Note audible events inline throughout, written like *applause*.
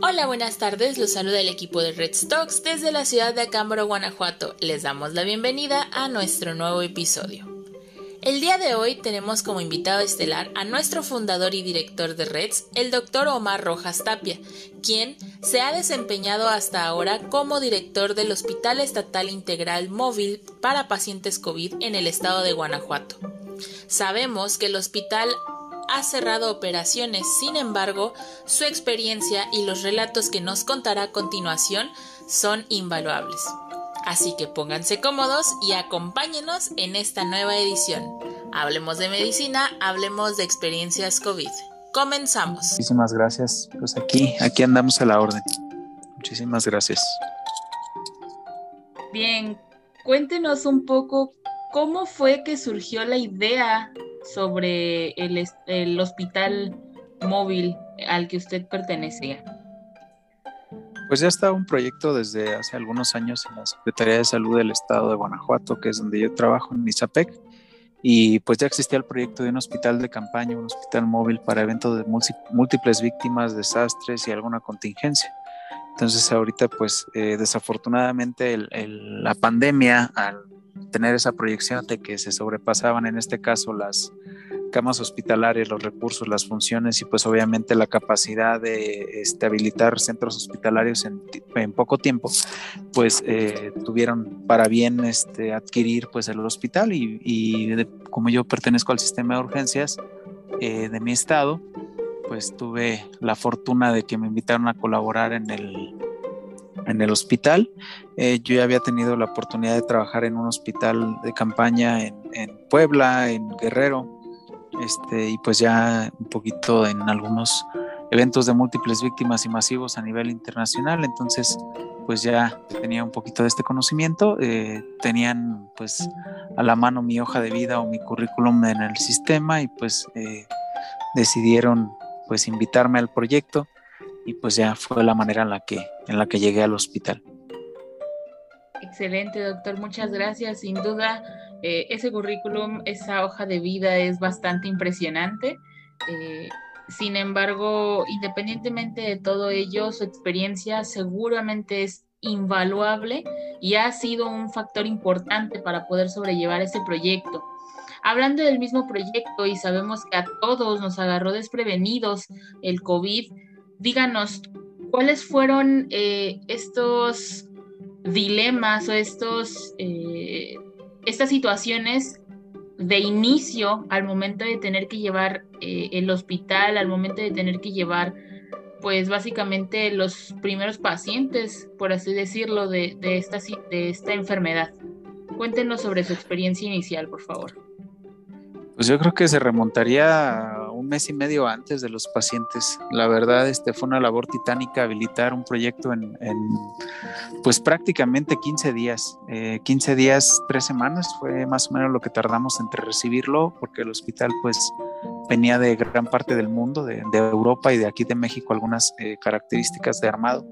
Hola, buenas tardes. Los saluda el equipo de Red Stocks desde la ciudad de Acámbaro, Guanajuato. Les damos la bienvenida a nuestro nuevo episodio. El día de hoy tenemos como invitado estelar a nuestro fundador y director de Reds, el doctor Omar Rojas Tapia, quien se ha desempeñado hasta ahora como director del Hospital Estatal Integral Móvil para Pacientes COVID en el estado de Guanajuato. Sabemos que el hospital ha cerrado operaciones, sin embargo, su experiencia y los relatos que nos contará a continuación son invaluables. Así que pónganse cómodos y acompáñenos en esta nueva edición. Hablemos de medicina, hablemos de experiencias COVID. Comenzamos. Muchísimas gracias. Pues aquí, aquí andamos a la orden. Muchísimas gracias. Bien, cuéntenos un poco cómo fue que surgió la idea sobre el, hospital móvil al que usted pertenecía? Pues ya estaba un proyecto desde hace algunos años en la Secretaría de Salud del Estado de Guanajuato, que es donde yo trabajo en Misapec, y pues ya existía el proyecto de un hospital de campaña, un hospital móvil para eventos de múltiples víctimas, desastres y alguna contingencia. Entonces ahorita pues eh, desafortunadamente la pandemia al tener esa proyección de que se sobrepasaban en este caso las camas hospitalarias, los recursos, las funciones y pues obviamente la capacidad de este, habilitar centros hospitalarios en, poco tiempo, pues eh, tuvieron para bien este, adquirir pues el hospital y, como yo pertenezco al sistema de urgencias eh, de mi estado, pues tuve la fortuna de que me invitaron a colaborar en el en el hospital. Eh, yo ya había tenido la oportunidad de trabajar en un hospital de campaña en, Puebla, en Guerrero, este, y pues ya un poquito en algunos eventos de múltiples víctimas y masivos a nivel internacional. Entonces, pues ya tenía un poquito de este conocimiento. Eh, tenían pues a la mano mi hoja de vida o mi currículum en el sistema y pues eh, decidieron pues invitarme al proyecto y pues ya fue la manera en la que, en la que llegué al hospital. Excelente, doctor, muchas gracias. Sin duda, eh, ese currículum, esa hoja de vida es bastante impresionante. Eh, sin embargo, independientemente de todo ello, su experiencia seguramente es invaluable y ha sido un factor importante para poder sobrellevar ese proyecto. Hablando del mismo proyecto y sabemos que a todos nos agarró desprevenidos el COVID, díganos, ¿cuáles fueron eh, estos dilemas o estos, eh, estas situaciones de inicio al momento de tener que llevar eh, el hospital, al momento de tener que llevar, pues básicamente los primeros pacientes, por así decirlo, de, de, esta, de esta enfermedad? Cuéntenos sobre su experiencia inicial, por favor. Pues yo creo que se remontaría mes y medio antes de los pacientes. La verdad, este fue una labor titánica habilitar un proyecto en, pues prácticamente 15 días. 15 eh, días, tres semanas fue más o menos lo que tardamos entre recibirlo, porque el hospital pues venía de gran parte del mundo, de, Europa y de aquí de México, algunas eh, características de armado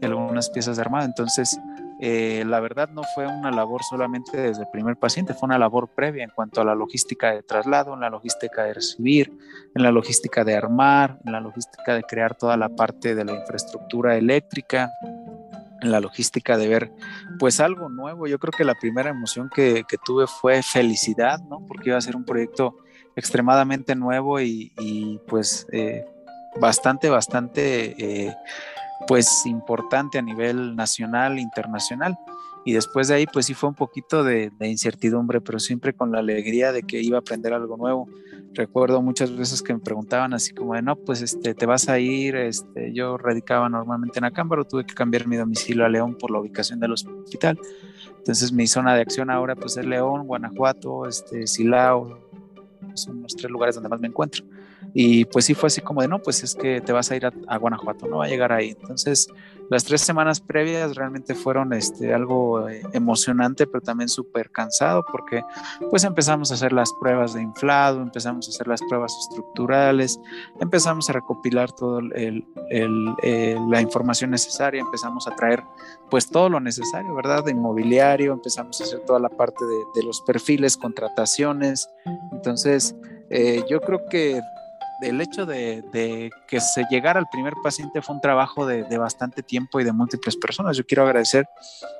y algunas piezas de armado. Entonces, eh, la verdad no fue una labor solamente desde el primer paciente, fue una labor previa en cuanto a la logística de traslado, en la logística de recibir, en la logística de armar, en la logística de crear toda la parte de la infraestructura eléctrica, en la logística de ver pues algo nuevo. Yo creo que la primera emoción que, tuve fue felicidad, ¿no? Porque iba a ser un proyecto extremadamente nuevo y, pues eh, bastante, bastante... Eh, pues importante a nivel nacional, internacional. Y después de ahí, pues sí fue un poquito de, incertidumbre, pero siempre con la alegría de que iba a aprender algo nuevo. Recuerdo muchas veces que me preguntaban así como de, no, pues este, te vas a ir, este, yo radicaba normalmente en Acámbaro, tuve que cambiar mi domicilio a León por la ubicación del hospital. Entonces mi zona de acción ahora pues es León, Guanajuato, este, Silao, son los tres lugares donde más me encuentro. Y pues sí fue así como de, no, pues es que te vas a ir a, Guanajuato, no va a llegar ahí. Entonces, las tres semanas previas realmente fueron este, algo eh, emocionante, pero también súper cansado, porque pues empezamos a hacer las pruebas de inflado, empezamos a hacer las pruebas estructurales, empezamos a recopilar toda la información necesaria, empezamos a traer pues todo lo necesario, ¿verdad? De inmobiliario, empezamos a hacer toda la parte de, los perfiles, contrataciones. Entonces, eh, yo creo que el hecho de, que se llegara al primer paciente fue un trabajo de, bastante tiempo y de múltiples personas. Yo quiero agradecer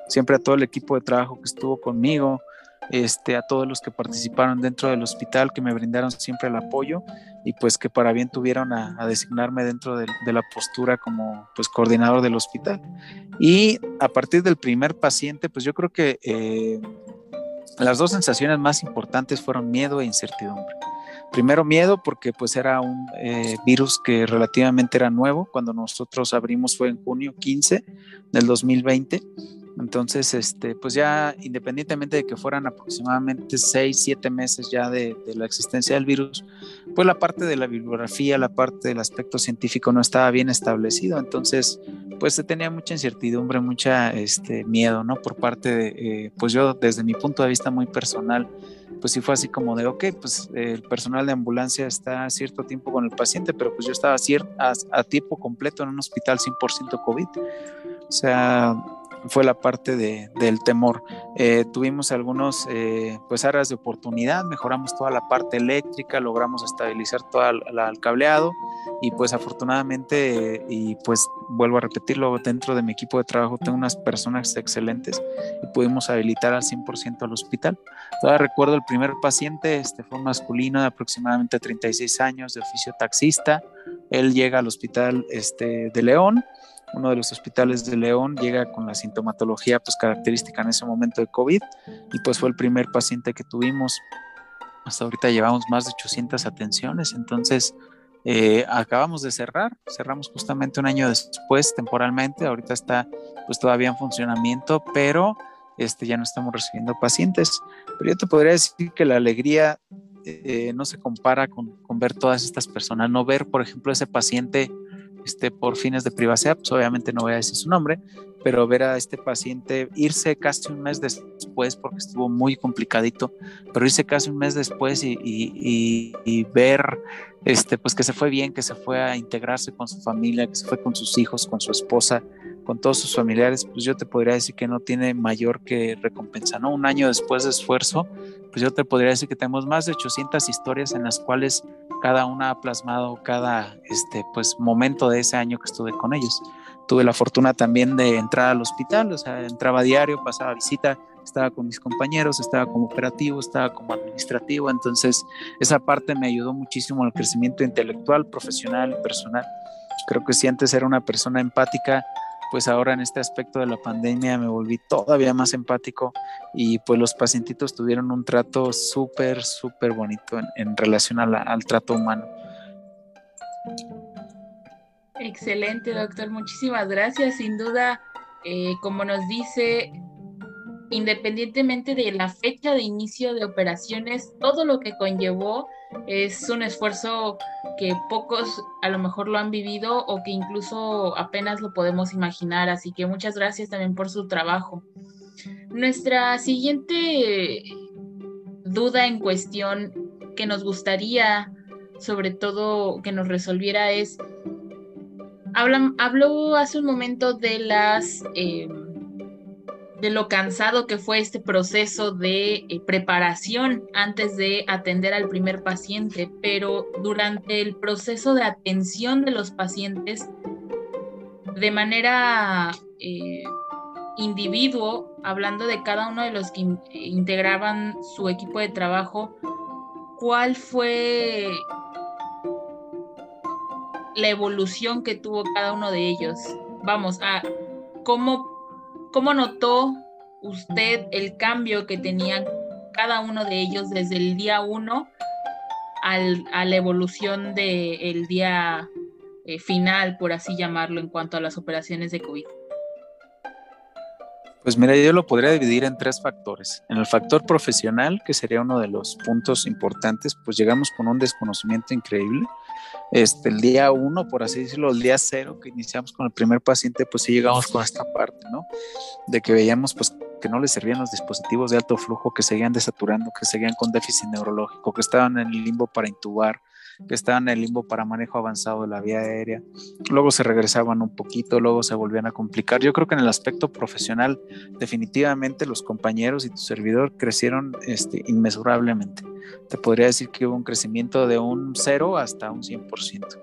siempre a todo el equipo de trabajo que estuvo conmigo, este, a todos los que participaron dentro del hospital, que me brindaron siempre el apoyo y pues que para bien tuvieron a, designarme dentro de, la postura como pues coordinador del hospital. Y a partir del primer paciente, pues yo creo que eh, las dos sensaciones más importantes fueron miedo e incertidumbre. Primero miedo porque pues era un eh, virus que relativamente era nuevo. Cuando nosotros abrimos fue en junio 15 del 2020 entonces, este, pues ya independientemente de que fueran aproximadamente seis, siete meses ya de, la existencia del virus, pues la parte de la bibliografía, la parte del aspecto científico no estaba bien establecido. Entonces, pues se tenía mucha incertidumbre, mucha este, miedo, ¿no? Por parte de, eh, pues yo desde mi punto de vista muy personal, pues sí fue así como de, ok, pues el personal de ambulancia está cierto tiempo con el paciente, pero pues yo estaba a, a tiempo completo en un hospital 100% COVID. O sea, fue la parte de, del temor. Eh, tuvimos algunos eh, pues áreas de oportunidad, mejoramos toda la parte eléctrica, logramos estabilizar todo el, cableado y pues afortunadamente y pues vuelvo a repetirlo, dentro de mi equipo de trabajo tengo unas personas excelentes y pudimos habilitar al 100% al hospital. Todavía recuerdo el primer paciente, este fue un masculino de aproximadamente 36 años, de oficio taxista. Él llega al hospital este, de León uno de los hospitales de León llega con la sintomatología pues característica en ese momento de COVID y pues fue el primer paciente que tuvimos. Hasta ahorita llevamos más de 800 atenciones, entonces eh, acabamos de cerrar, cerramos justamente un año después temporalmente, ahorita está pues todavía en funcionamiento, pero este, ya no estamos recibiendo pacientes. Pero yo te podría decir que la alegría eh, no se compara con, con ver todas estas personas, no ver, por ejemplo, ese paciente por fines de privacidad, pues obviamente no voy a decir su nombre, pero ver a este paciente irse casi un mes después, porque estuvo muy complicadito, pero irse casi un mes después y, y, ver este, pues que se fue bien, que se fue a integrarse con su familia, que se fue con sus hijos, con su esposa, con todos sus familiares, pues yo te podría decir que no tiene mayor que recompensa, ¿no? Un año después de esfuerzo, pues yo te podría decir que tenemos más de 800 historias en las cuales cada una ha plasmado cada este, pues, momento de ese año que estuve con ellos. Tuve la fortuna también de entrar al hospital, o sea, entraba diario, pasaba visita, estaba con mis compañeros, estaba como operativo, estaba como administrativo, entonces esa parte me ayudó muchísimo al crecimiento intelectual, profesional y personal. Creo que si antes era una persona empática, pues ahora en este aspecto de la pandemia me volví todavía más empático y pues los pacientitos tuvieron un trato súper, súper bonito en, relación al trato humano. Excelente, doctor. Muchísimas gracias. Sin duda, eh, como nos dice, independientemente de la fecha de inicio de operaciones, todo lo que conllevó es un esfuerzo que pocos a lo mejor lo han vivido o que incluso apenas lo podemos imaginar. Así que muchas gracias también por su trabajo. Nuestra siguiente duda en cuestión que nos gustaría sobre todo que nos resolviera es, habló hace un momento de las... Em, de lo cansado que fue este proceso de eh, preparación antes de atender al primer paciente, pero durante el proceso de atención de los pacientes, de manera eh, individuo, hablando de cada uno de los que integraban su equipo de trabajo, ¿cuál fue la evolución que tuvo cada uno de ellos? Vamos, a cómo ¿Cómo notó usted el cambio que tenían cada uno de ellos desde el día uno a la evolución del día eh, final, por así llamarlo, en cuanto a las operaciones de COVID? Pues mira, yo lo podría dividir en tres factores. En el factor profesional, que sería uno de los puntos importantes, pues llegamos con un desconocimiento increíble. Este, el día uno, por así decirlo, el día cero que iniciamos con el primer paciente, pues sí llegamos con esta parte, ¿no? De que veíamos pues que no le servían los dispositivos de alto flujo, que seguían desaturando, que seguían con déficit neurológico, que estaban en el limbo para intubar, que estaban en el limbo para manejo avanzado de la vía aérea. Luego se regresaban un poquito, luego se volvían a complicar. Yo creo que en el aspecto profesional, definitivamente los compañeros y tu servidor crecieron este, inmesurablemente. Te podría decir que hubo un crecimiento de un 0 hasta un 100%.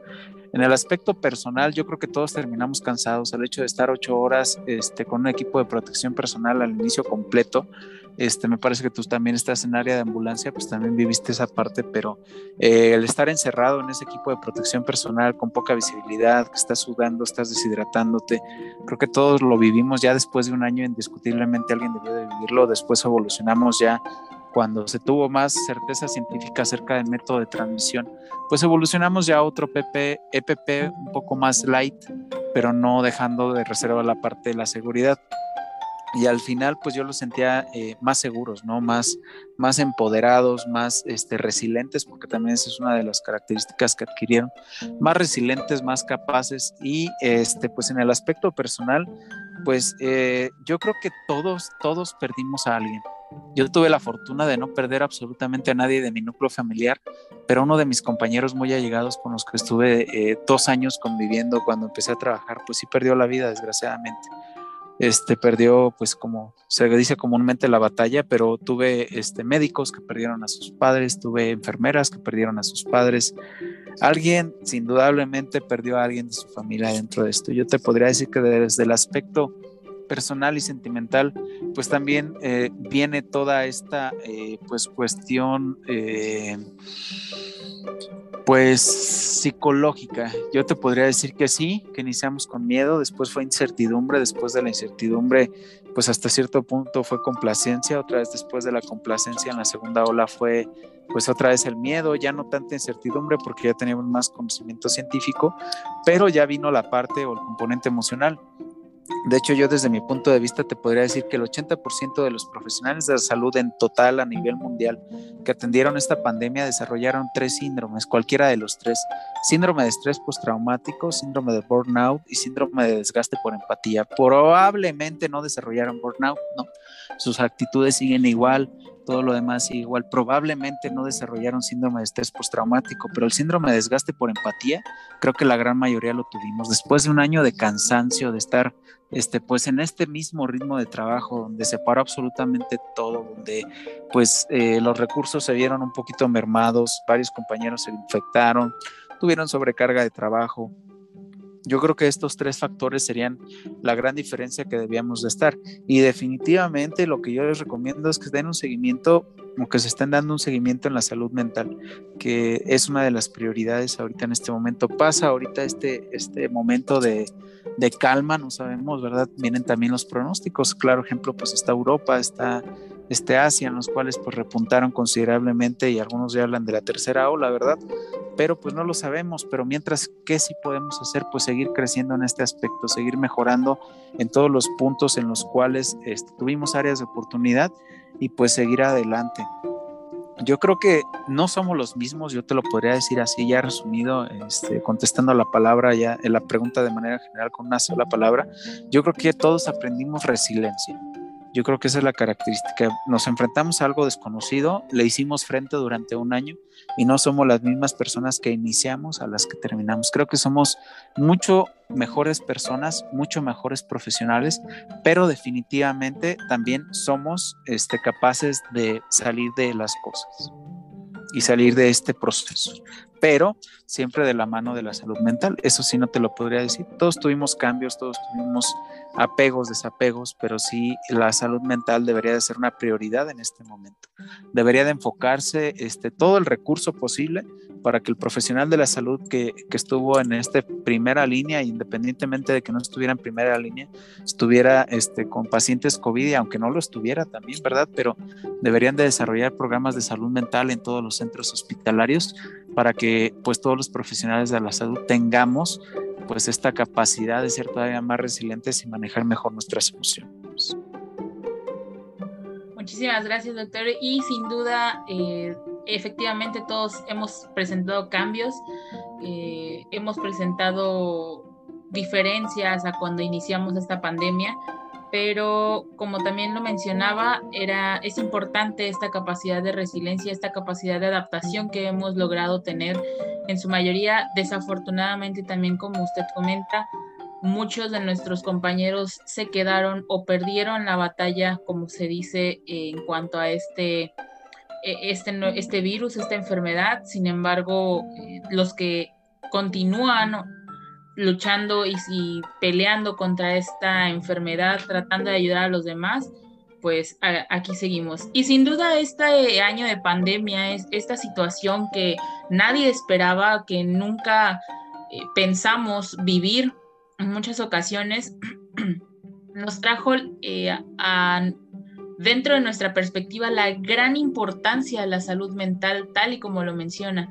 En el aspecto personal, yo creo que todos terminamos cansados. El hecho de estar ocho horas este, con un equipo de protección personal al inicio completo, este, me parece que tú también estás en área de ambulancia, pues también viviste esa parte, pero eh, el estar encerrado en ese equipo de protección personal con poca visibilidad, que estás sudando, estás deshidratándote, creo que todos lo vivimos ya después de un año, indiscutiblemente alguien debió de vivirlo, después evolucionamos ya cuando se tuvo más certeza científica acerca del método de transmisión, pues evolucionamos ya a otro PP, EPP un poco más light, pero no dejando de reservar la parte de la seguridad. Y al final, pues yo los sentía eh, más seguros, ¿no? Más, más empoderados, más este, resilientes, porque también esa es una de las características que adquirieron, más resilientes, más capaces. Y este, pues en el aspecto personal, pues eh, yo creo que todos, todos perdimos a alguien. Yo tuve la fortuna de no perder absolutamente a nadie de mi núcleo familiar, pero uno de mis compañeros muy allegados con los que estuve eh, dos años conviviendo cuando empecé a trabajar, pues sí perdió la vida, desgraciadamente. Este perdió, pues como se dice comúnmente la batalla, pero tuve este, médicos que perdieron a sus padres, tuve enfermeras que perdieron a sus padres. Alguien, indudablemente, perdió a alguien de su familia dentro de esto. Yo te podría decir que desde el aspecto personal y sentimental, pues también eh, viene toda esta eh, pues cuestión eh, pues psicológica. Yo te podría decir que sí, que iniciamos con miedo, después fue incertidumbre, después de la incertidumbre, pues hasta cierto punto fue complacencia, otra vez después de la complacencia en la segunda ola fue pues otra vez el miedo, ya no tanta incertidumbre porque ya teníamos más conocimiento científico, pero ya vino la parte o el componente emocional. De hecho, yo desde mi punto de vista te podría decir que el 80% de los profesionales de la salud en total a nivel mundial que atendieron esta pandemia desarrollaron tres síndromes, cualquiera de los tres. Síndrome de estrés postraumático, síndrome de burnout y síndrome de desgaste por empatía. Probablemente no desarrollaron burnout, ¿no? Sus actitudes siguen igual, todo lo demás igual. Probablemente no desarrollaron síndrome de estrés postraumático, pero el síndrome de desgaste por empatía, creo que la gran mayoría lo tuvimos. Después de un año de cansancio, de estar este, pues en este mismo ritmo de trabajo, donde se paró absolutamente todo, donde pues eh, los recursos se vieron un poquito mermados, varios compañeros se infectaron, tuvieron sobrecarga de trabajo, yo creo que estos tres factores serían la gran diferencia que debíamos de estar. Y definitivamente lo que yo les recomiendo es que den un seguimiento o que se estén dando un seguimiento en la salud mental, que es una de las prioridades ahorita en este momento. Pasa ahorita este, este momento de, de calma, no sabemos, ¿verdad? Vienen también los pronósticos. Claro ejemplo, pues está Europa, está este Asia, en los cuales pues repuntaron considerablemente y algunos ya hablan de la tercera ola, ¿verdad? Pero pues no lo sabemos, pero mientras, ¿qué sí podemos hacer? Pues seguir creciendo en este aspecto, seguir mejorando en todos los puntos en los cuales este, tuvimos áreas de oportunidad y pues seguir adelante. Yo creo que no somos los mismos, yo te lo podría decir así, ya resumido, este, contestando la palabra, ya en la pregunta de manera general con una sola palabra. Yo creo que todos aprendimos resiliencia yo creo que esa es la característica. Nos enfrentamos a algo desconocido, le hicimos frente durante un año y no somos las mismas personas que iniciamos a las que terminamos. Creo que somos mucho mejores personas, mucho mejores profesionales, pero definitivamente también somos este, capaces de salir de las cosas y salir de este proceso pero siempre de la mano de la salud mental. Eso sí no te lo podría decir. Todos tuvimos cambios, todos tuvimos apegos, desapegos, pero sí la salud mental debería de ser una prioridad en este momento. Debería de enfocarse este, todo el recurso posible para que el profesional de la salud que, que, estuvo en esta primera línea, independientemente de que no estuviera en primera línea, estuviera este, con pacientes COVID, aunque no lo estuviera también, ¿verdad? Pero deberían de desarrollar programas de salud mental en todos los centros hospitalarios para que pues todos los profesionales de la salud tengamos pues esta capacidad de ser todavía más resilientes y manejar mejor nuestras emociones. Muchísimas gracias, doctor. Y sin duda, eh, efectivamente todos hemos presentado cambios, eh, hemos presentado diferencias a cuando iniciamos esta pandemia, pero como también lo mencionaba, era, es importante esta capacidad de resiliencia, esta capacidad de adaptación que hemos logrado tener en su mayoría. Desafortunadamente también, como usted comenta, muchos de nuestros compañeros se quedaron o perdieron la batalla, como se dice, en cuanto a este, e, este, este virus, esta enfermedad. Sin embargo, eh, los que continúan luchando y, peleando contra esta enfermedad, tratando de ayudar a los demás, pues aquí seguimos. Y sin duda este año de pandemia, es esta situación que nadie esperaba, que nunca eh, pensamos vivir en muchas ocasiones, *clears throat* nos trajo eh, dentro de nuestra perspectiva la gran importancia de la salud mental, tal y como lo menciona.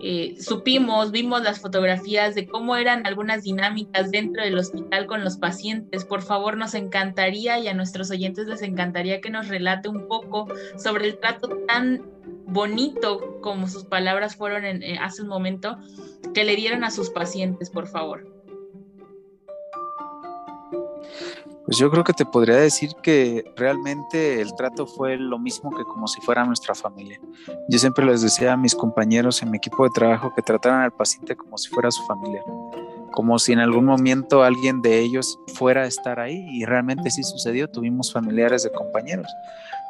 Eh, supimos, vimos las fotografías de cómo eran algunas dinámicas dentro del hospital con los pacientes. Por favor, nos encantaría y a nuestros oyentes les encantaría que nos relate un poco sobre el trato tan bonito como sus palabras fueron en, eh, hace un momento que le dieron a sus pacientes, por favor. Pues yo creo que te podría decir que realmente el trato fue lo mismo que como si fuera nuestra familia. Yo siempre les decía a mis compañeros en mi equipo de trabajo que trataran al paciente como si fuera su familia, como si en algún momento alguien de ellos fuera a estar ahí y realmente sí sucedió, tuvimos familiares de compañeros.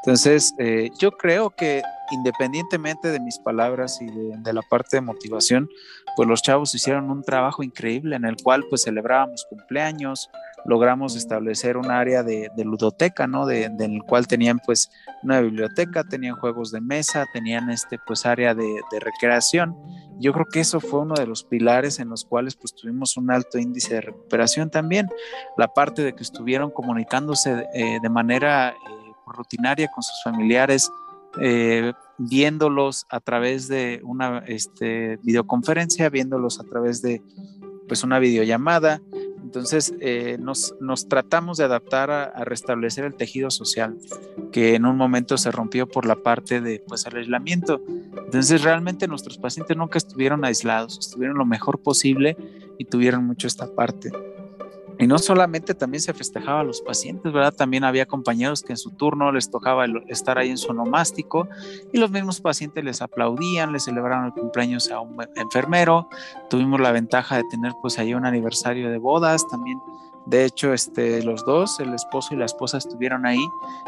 Entonces, eh, yo creo que independientemente de mis palabras y de, de, la parte de motivación, pues los chavos hicieron un trabajo increíble en el cual pues celebrábamos cumpleaños, logramos establecer un área de, ludoteca, ¿no? De, el cual tenían pues una biblioteca, tenían juegos de mesa, tenían este pues área de, recreación. Yo creo que eso fue uno de los pilares en los cuales pues tuvimos un alto índice de recuperación también. La parte de que estuvieron comunicándose de eh, manera eh, rutinaria con sus familiares, eh, viéndolos a través de una este, videoconferencia, viéndolos a través de pues una videollamada, entonces, eh, nos, tratamos de adaptar a, restablecer el tejido social, que en un momento se rompió por la parte de pues, el aislamiento. Entonces, realmente nuestros pacientes nunca estuvieron aislados, estuvieron lo mejor posible y tuvieron mucho esta parte. Y no solamente también se festejaba a los pacientes, ¿verdad? También había compañeros que en su turno les tocaba estar ahí en su onomástico y los mismos pacientes les aplaudían, les celebraron el cumpleaños a un enfermero. Tuvimos la ventaja de tener pues ahí un aniversario de bodas también. De hecho, este, los dos, el esposo y la esposa estuvieron ahí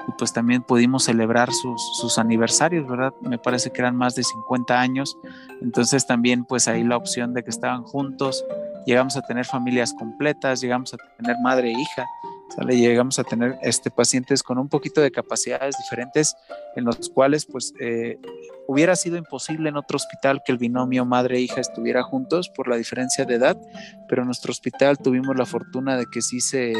y pues también pudimos celebrar sus, sus aniversarios, ¿verdad? Me parece que eran más de 50 años. Entonces también pues ahí la opción de que estaban juntos llegamos a tener familias completas, llegamos a tener madre e hija, ¿sale? llegamos a tener este, pacientes con un poquito de capacidades diferentes en los cuales pues eh, hubiera sido imposible en otro hospital que el binomio madre e hija estuviera juntos por la diferencia de edad, pero en nuestro hospital tuvimos la fortuna de que sí se,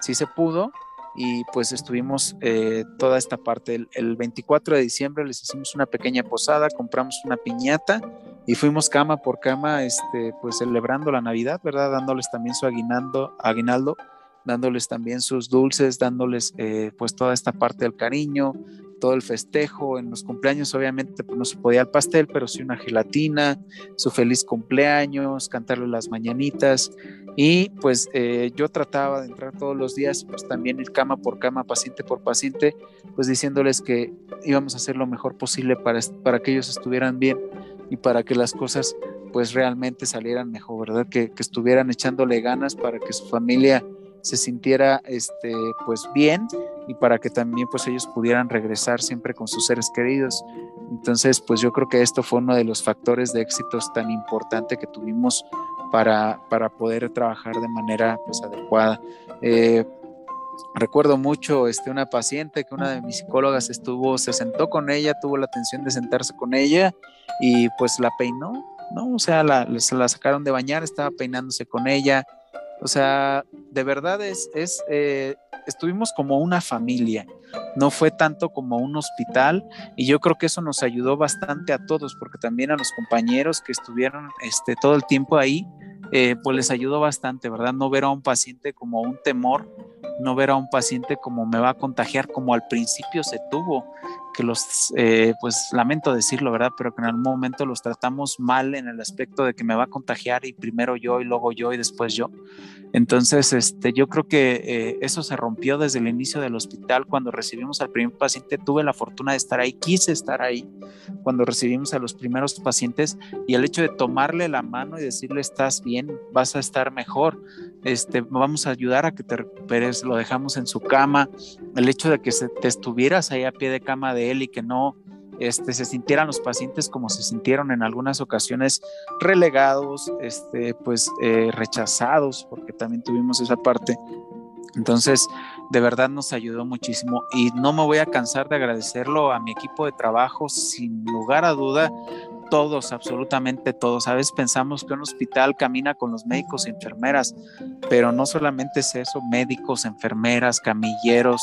sí se pudo y pues estuvimos eh, toda esta parte. El, el, 24 de diciembre les hicimos una pequeña posada, compramos una piñata y fuimos cama por cama, este, pues celebrando la Navidad, ¿verdad? Dándoles también su aguinaldo, aguinaldo dándoles también sus dulces, dándoles eh, pues toda esta parte del cariño, todo el festejo. En los cumpleaños obviamente pues, no se podía el pastel, pero sí una gelatina, su feliz cumpleaños, cantarle las mañanitas. Y pues eh, yo trataba de entrar todos los días, pues también ir cama por cama, paciente por paciente, pues diciéndoles que íbamos a hacer lo mejor posible para, para que ellos estuvieran bien y para que las cosas pues realmente salieran mejor, ¿verdad? Que, que estuvieran echándole ganas para que su familia se sintiera este, pues bien y para que también pues ellos pudieran regresar siempre con sus seres queridos. Entonces pues yo creo que esto fue uno de los factores de éxitos tan importante que tuvimos para, para poder trabajar de manera pues adecuada. Eh, recuerdo mucho este, una paciente que una de mis psicólogas estuvo, se sentó con ella, tuvo la atención de sentarse con ella y pues la peinó, ¿no? O sea, la, la sacaron de bañar, estaba peinándose con ella, o sea, de verdad es, es eh, estuvimos como una familia, no fue tanto como un hospital y yo creo que eso nos ayudó bastante a todos porque también a los compañeros que estuvieron este, todo el tiempo ahí, eh, pues les ayudó bastante, ¿verdad? No ver a un paciente como un temor no ver a un paciente como me va a contagiar, como al principio se tuvo, que los, eh, pues lamento decirlo, ¿verdad? Pero que en algún momento los tratamos mal en el aspecto de que me va a contagiar y primero yo y luego yo y después yo. Entonces, este, yo creo que eh, eso se rompió desde el inicio del hospital. Cuando recibimos al primer paciente, tuve la fortuna de estar ahí, quise estar ahí cuando recibimos a los primeros pacientes y el hecho de tomarle la mano y decirle, estás bien, vas a estar mejor, este, vamos a ayudar a que te recuperes, lo dejamos en su cama, el hecho de que se, te estuvieras ahí a pie de cama de y que no este, se sintieran los pacientes como se sintieron en algunas ocasiones relegados, este, pues eh, rechazados, porque también tuvimos esa parte. Entonces, de verdad nos ayudó muchísimo y no me voy a cansar de agradecerlo a mi equipo de trabajo, sin lugar a duda, todos, absolutamente todos. A veces pensamos que un hospital camina con los médicos y enfermeras, pero no solamente es eso, médicos, enfermeras, camilleros,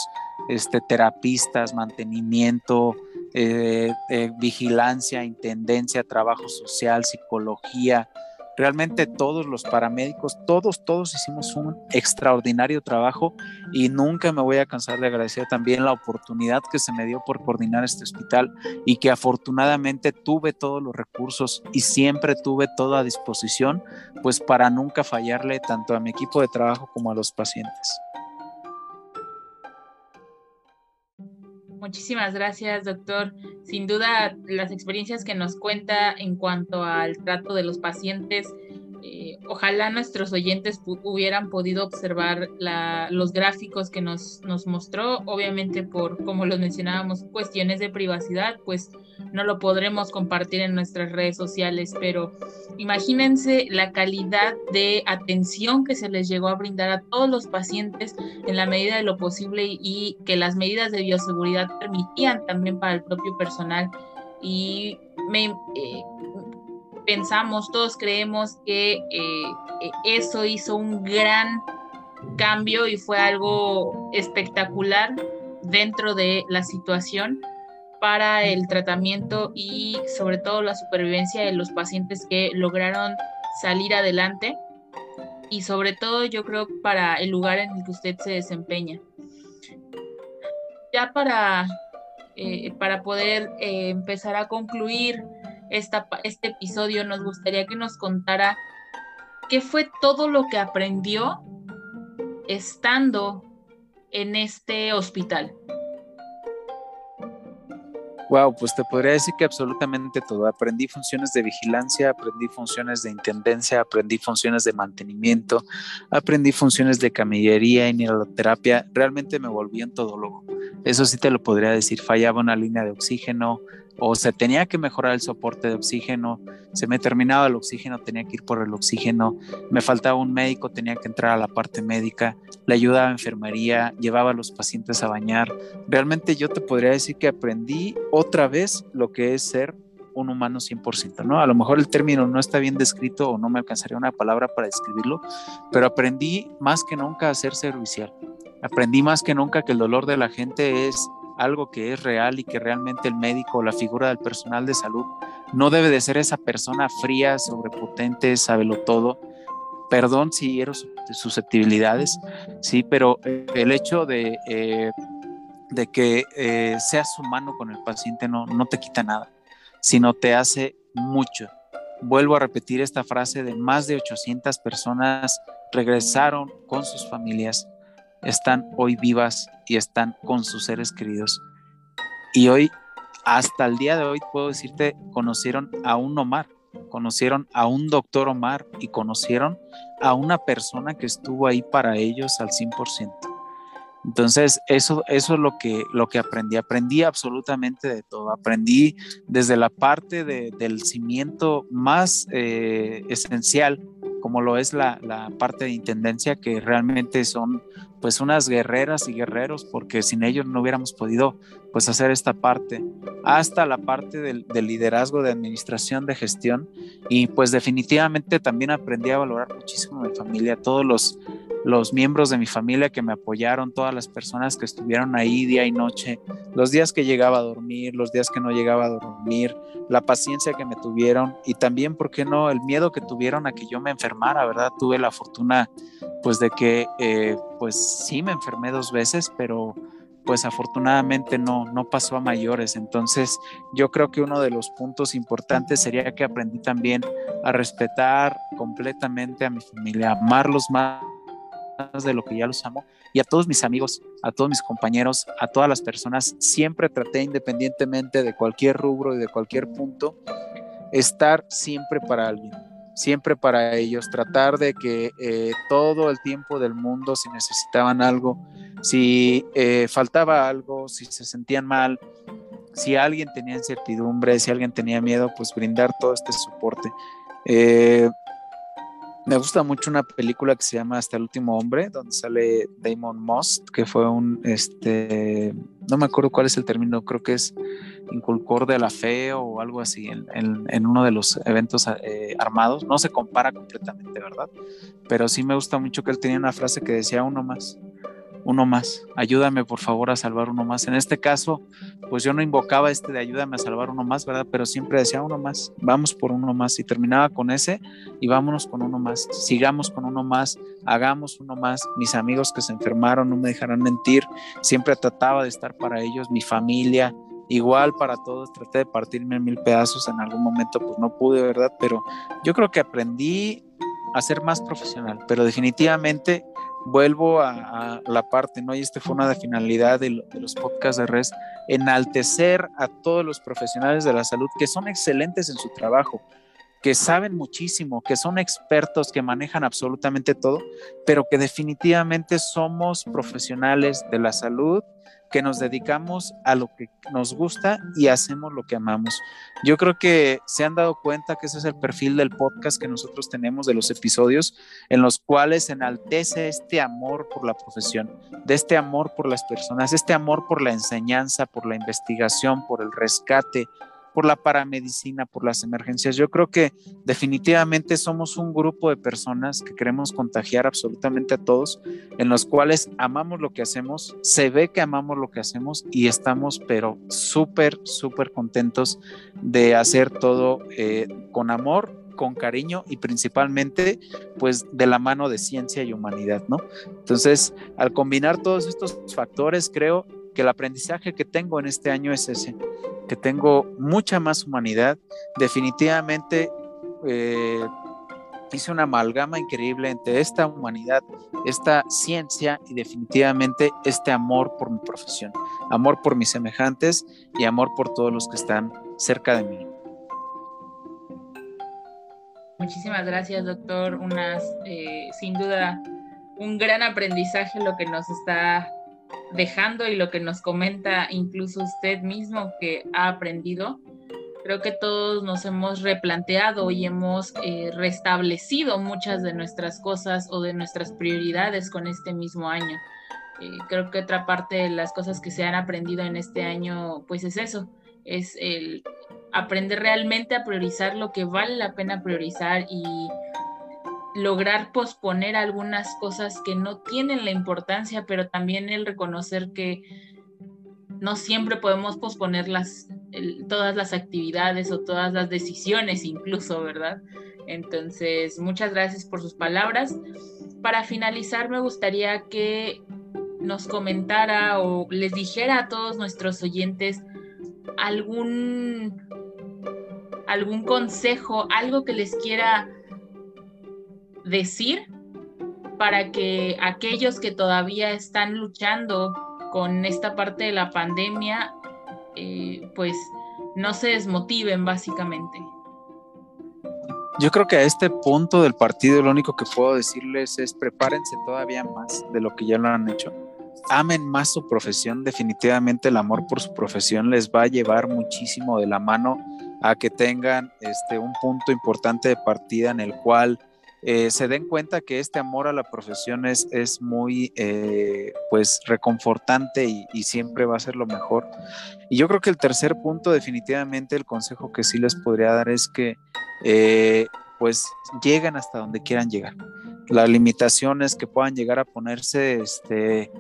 este, terapistas, mantenimiento, eh, eh, vigilancia, intendencia, trabajo social, psicología, realmente todos los paramédicos, todos, todos hicimos un extraordinario trabajo y nunca me voy a cansar de agradecer también la oportunidad que se me dio por coordinar este hospital y que afortunadamente tuve todos los recursos y siempre tuve todo a disposición, pues para nunca fallarle tanto a mi equipo de trabajo como a los pacientes. Muchísimas gracias, doctor. Sin duda, las experiencias que nos cuenta en cuanto al trato de los pacientes eh, ojalá nuestros oyentes hubieran podido observar los gráficos que nos, nos mostró, obviamente por, como los mencionábamos, cuestiones de privacidad, pues no lo podremos compartir en nuestras redes sociales, pero imagínense la calidad de atención que se les llegó a brindar a todos los pacientes en la medida de lo posible y que las medidas de bioseguridad permitían también para el propio personal. Y me, eh, pensamos, todos creemos que eh, e, eso hizo un gran cambio y fue algo espectacular dentro de la situación para el tratamiento y sobre todo la supervivencia de los pacientes que lograron salir adelante y sobre todo yo creo para el lugar en el que usted se desempeña. Ya para, eh, para poder eh, empezar a concluir, este episodio, nos gustaría que nos contara qué fue todo lo que aprendió estando en este hospital. Wow, pues te podría decir que absolutamente todo. Aprendí funciones de vigilancia, aprendí funciones de intendencia, aprendí funciones de mantenimiento, aprendí funciones de camillería y neuroterapia. Realmente me volví un todólogo. Eso sí te lo podría decir. Fallaba una línea de oxígeno, o se tenía que mejorar el soporte de oxígeno, se me terminaba el oxígeno, tenía que ir por el oxígeno, me faltaba un médico, tenía que entrar a la parte médica, le ayudaba a enfermería, llevaba a los pacientes a bañar. Realmente yo te podría decir que aprendí otra vez lo que es ser un humano 100%, ¿no? A lo mejor el término no está bien descrito o no me alcanzaría una palabra para describirlo, pero aprendí más que nunca a ser servicial. Aprendí más que nunca que el dolor de la gente es algo que es real y que realmente el médico o la figura del personal de salud no debe de ser esa persona fría, sobrepotente, sábelo todo. Perdón si quiero susceptibilidades, sí, pero eh, el hecho de, eh, de que eh, seas humano con el paciente no, no te quita nada, sino te hace mucho. Vuelvo a repetir esta frase de más de 800 personas regresaron con sus familias están hoy vivas y están con sus seres queridos. Y hoy, hasta el día de hoy, puedo decirte, conocieron a un Omar, conocieron a un doctor Omar y conocieron a una persona que estuvo ahí para ellos al 100%. Entonces, eso, eso es lo que, lo que aprendí. Aprendí absolutamente de todo. Aprendí desde la parte del cimiento más eh, esencial, como lo es la, la, parte de intendencia, que realmente son pues unas guerreras y guerreros, porque sin ellos no hubiéramos podido pues hacer esta parte, hasta la parte del, liderazgo de administración, de gestión, y pues definitivamente también aprendí a valorar muchísimo mi familia, todos los, los miembros de mi familia que me apoyaron, todas las personas que estuvieron ahí día y noche, los días que llegaba a dormir, los días que no llegaba a dormir, la paciencia que me tuvieron y también, ¿por qué no?, el miedo que tuvieron a que yo me enfermara, ¿verdad? Tuve la fortuna, pues, de que, eh, pues, sí me enfermé dos veces, pero pues afortunadamente no, no pasó a mayores. Entonces yo creo que uno de los puntos importantes sería que aprendí también a respetar completamente a mi familia, amarlos más de lo que ya los amo y a todos mis amigos, a todos mis compañeros, a todas las personas, siempre traté independientemente de cualquier rubro y de cualquier punto, estar siempre para alguien, siempre para ellos, tratar de que eh, todo el tiempo del mundo, si necesitaban algo, si eh, faltaba algo, si se sentían mal, si alguien tenía incertidumbre, si alguien tenía miedo, pues brindar todo este soporte. Eh, me gusta mucho una película que se llama Hasta el último hombre, donde sale Damon Most, que fue un, este, no me acuerdo cuál es el término, creo que es inculcor de la fe o algo así en, uno de los eventos eh, armados. No se compara completamente, ¿verdad? Pero sí me gusta mucho que él tenía una frase que decía uno más uno más, ayúdame por favor a salvar uno más. En este caso, pues yo no invocaba este de ayúdame a salvar uno más, ¿verdad? Pero siempre decía uno más, vamos por uno más y terminaba con ese y vámonos con uno más, sigamos con uno más, hagamos uno más. Mis amigos que se enfermaron no me dejarán mentir, siempre trataba de estar para ellos, mi familia, igual para todos, traté de partirme en mil pedazos en algún momento, pues no pude, ¿verdad? Pero yo creo que aprendí a ser más profesional, pero definitivamente vuelvo a, la parte, ¿no? Y este fue una de finalidad de, los podcasts de res, enaltecer a todos los profesionales de la salud que son excelentes en su trabajo, que saben muchísimo, que son expertos, que manejan absolutamente todo, pero que definitivamente somos profesionales de la salud que nos dedicamos a lo que nos gusta y hacemos lo que amamos. Yo creo que se han dado cuenta que ese es el perfil del podcast que nosotros tenemos de los episodios en los cuales enaltece este amor por la profesión, de este amor por las personas, este amor por la enseñanza, por la investigación, por el rescate, por la paramedicina, por las emergencias. Yo creo que definitivamente somos un grupo de personas que queremos contagiar absolutamente a todos, en los cuales amamos lo que hacemos, se ve que amamos lo que hacemos y estamos pero súper, súper contentos de hacer todo eh, con amor, con cariño y principalmente pues de la mano de ciencia y humanidad, ¿no? Entonces, al combinar todos estos factores, creo que el aprendizaje que tengo en este año es ese, que tengo mucha más humanidad. Definitivamente eh, hice una amalgama increíble entre esta humanidad, esta ciencia y definitivamente este amor por mi profesión, amor por mis semejantes y amor por todos los que están cerca de mí. Muchísimas gracias, doctor. Unas, eh, sin duda, un gran aprendizaje lo que nos está dejando y lo que nos comenta incluso usted mismo que ha aprendido, creo que todos nos hemos replanteado y hemos eh, restablecido muchas de nuestras cosas o de nuestras prioridades con este mismo año. Eh, creo que otra parte de las cosas que se han aprendido en este año, pues es eso, es el aprender realmente a priorizar lo que vale la pena priorizar y lograr posponer algunas cosas que no tienen la importancia, pero también el reconocer que no siempre podemos posponer las, todas las actividades o todas las decisiones incluso, ¿verdad? Entonces, muchas gracias por sus palabras. Para finalizar, me gustaría que nos comentara o les dijera a todos nuestros oyentes algún, algún consejo, algo que les quiera decir para que aquellos que todavía están luchando con esta parte de la pandemia, eh, pues no se desmotiven básicamente. Yo creo que a este punto del partido lo único que puedo decirles es prepárense todavía más de lo que ya lo han hecho. Amen más su profesión, definitivamente el amor por su profesión les va a llevar muchísimo de la mano a que tengan este, un punto importante de partida en el cual eh, se den cuenta que este amor a la profesión es, es muy eh, pues reconfortante y, siempre va a ser lo mejor. Y yo creo que el tercer punto, definitivamente el consejo que sí les podría dar es que eh, pues lleguen hasta donde quieran llegar. las limitaciones que puedan llegar a ponerse, este,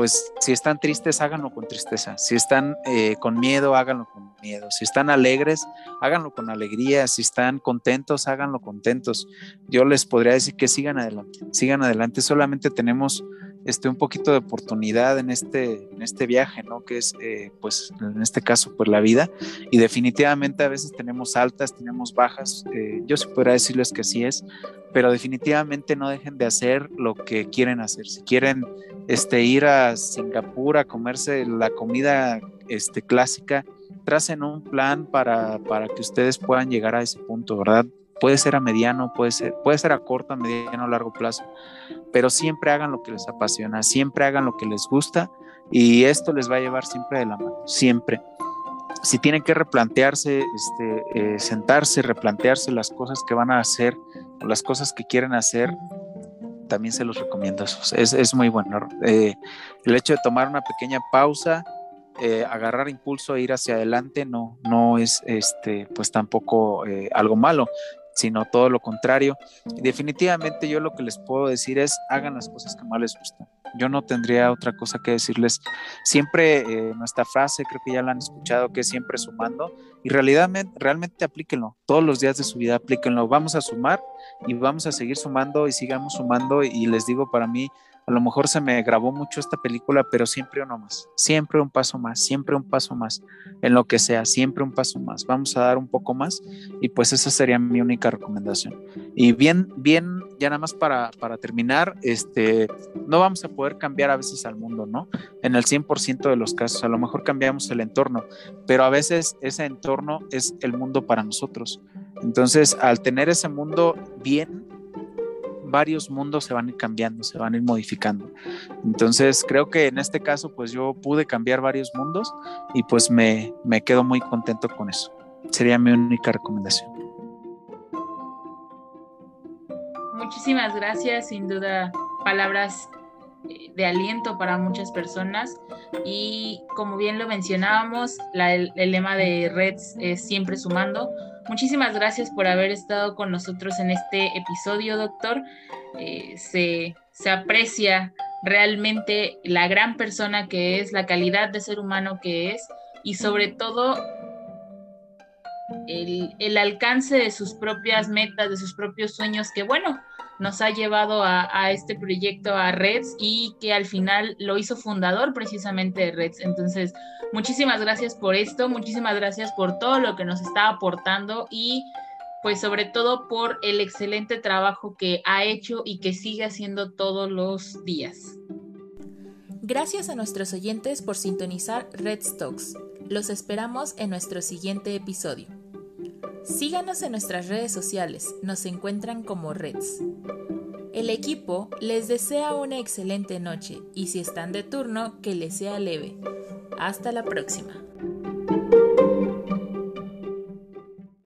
pues si están tristes, háganlo con tristeza. Si están eh, con miedo, háganlo con miedo. Si están alegres, háganlo con alegría. Si están contentos, háganlo contentos. Yo les podría decir que sigan adelante, sigan adelante. Solamente tenemos este, un poquito de oportunidad en este, en este viaje, ¿no? Que es, eh, pues, en este caso, pues la vida. Y definitivamente a veces tenemos altas, tenemos bajas. Eh, yo sí podría decirles que así es, pero definitivamente no dejen de hacer lo que quieren hacer. Si quieren este, ir a Singapur a comerse la comida este, clásica, tracen un plan para, para que ustedes puedan llegar a ese punto, ¿verdad? Puede ser a mediano, puede ser, puede ser a corto, a mediano, a largo plazo, pero siempre hagan lo que les apasiona, siempre hagan lo que les gusta y esto les va a llevar siempre de la mano, siempre. Si tienen que replantearse, este, eh, sentarse, replantearse las cosas que van a hacer o las cosas que quieren hacer, también se los recomiendo. Es, es muy bueno. Eh, el hecho de tomar una pequeña pausa, eh, agarrar impulso e ir hacia adelante no, no es este, pues tampoco algo malo sino todo lo contrario. definitivamente yo lo que les puedo decir es hagan las cosas que más les gustan. Yo no tendría otra cosa que decirles. Siempre eh, nuestra frase, creo que ya la han escuchado, que es siempre sumando, y realmente, realmente aplíquenlo. Todos los días de su vida aplíquenlo. Vamos a sumar y vamos a seguir sumando y sigamos sumando. Y les digo, para mí, a lo mejor se me grabó mucho esta película, pero siempre uno más, siempre un paso más, siempre un paso más, en lo que sea, siempre un paso más. Vamos a dar un poco más y pues esa sería mi única recomendación. Y bien, bien, ya nada más para, para terminar, este, no vamos a poder cambiar a veces al mundo, ¿no? En el 100% de los casos, a lo mejor cambiamos el entorno, pero a veces ese entorno es el mundo para nosotros. Entonces, al tener ese mundo bien, varios mundos se van a ir cambiando, se van a ir modificando. Entonces creo que en este caso pues yo pude cambiar varios mundos y pues me, me quedo muy contento con eso. Sería mi única recomendación. Muchísimas gracias, sin duda palabras de aliento para muchas personas y como bien lo mencionábamos, el, el, lema de Reds es siempre sumando. Muchísimas gracias por haber estado con nosotros en este episodio, doctor. Eh, se, aprecia realmente la gran persona que es, la calidad de ser humano que es y sobre todo el, alcance de sus propias metas, de sus propios sueños, que bueno, nos ha llevado a, este proyecto a Reds y que al final lo hizo fundador precisamente de Reds. Entonces, muchísimas gracias por esto, muchísimas gracias por todo lo que nos está aportando y pues sobre todo por el excelente trabajo que ha hecho y que sigue haciendo todos los días. Gracias a nuestros oyentes por sintonizar Red Stocks. Los esperamos en nuestro siguiente episodio. Síganos en nuestras redes sociales, nos encuentran como Reds. El equipo les desea una excelente noche y si están de turno, que les sea leve. Hasta la próxima.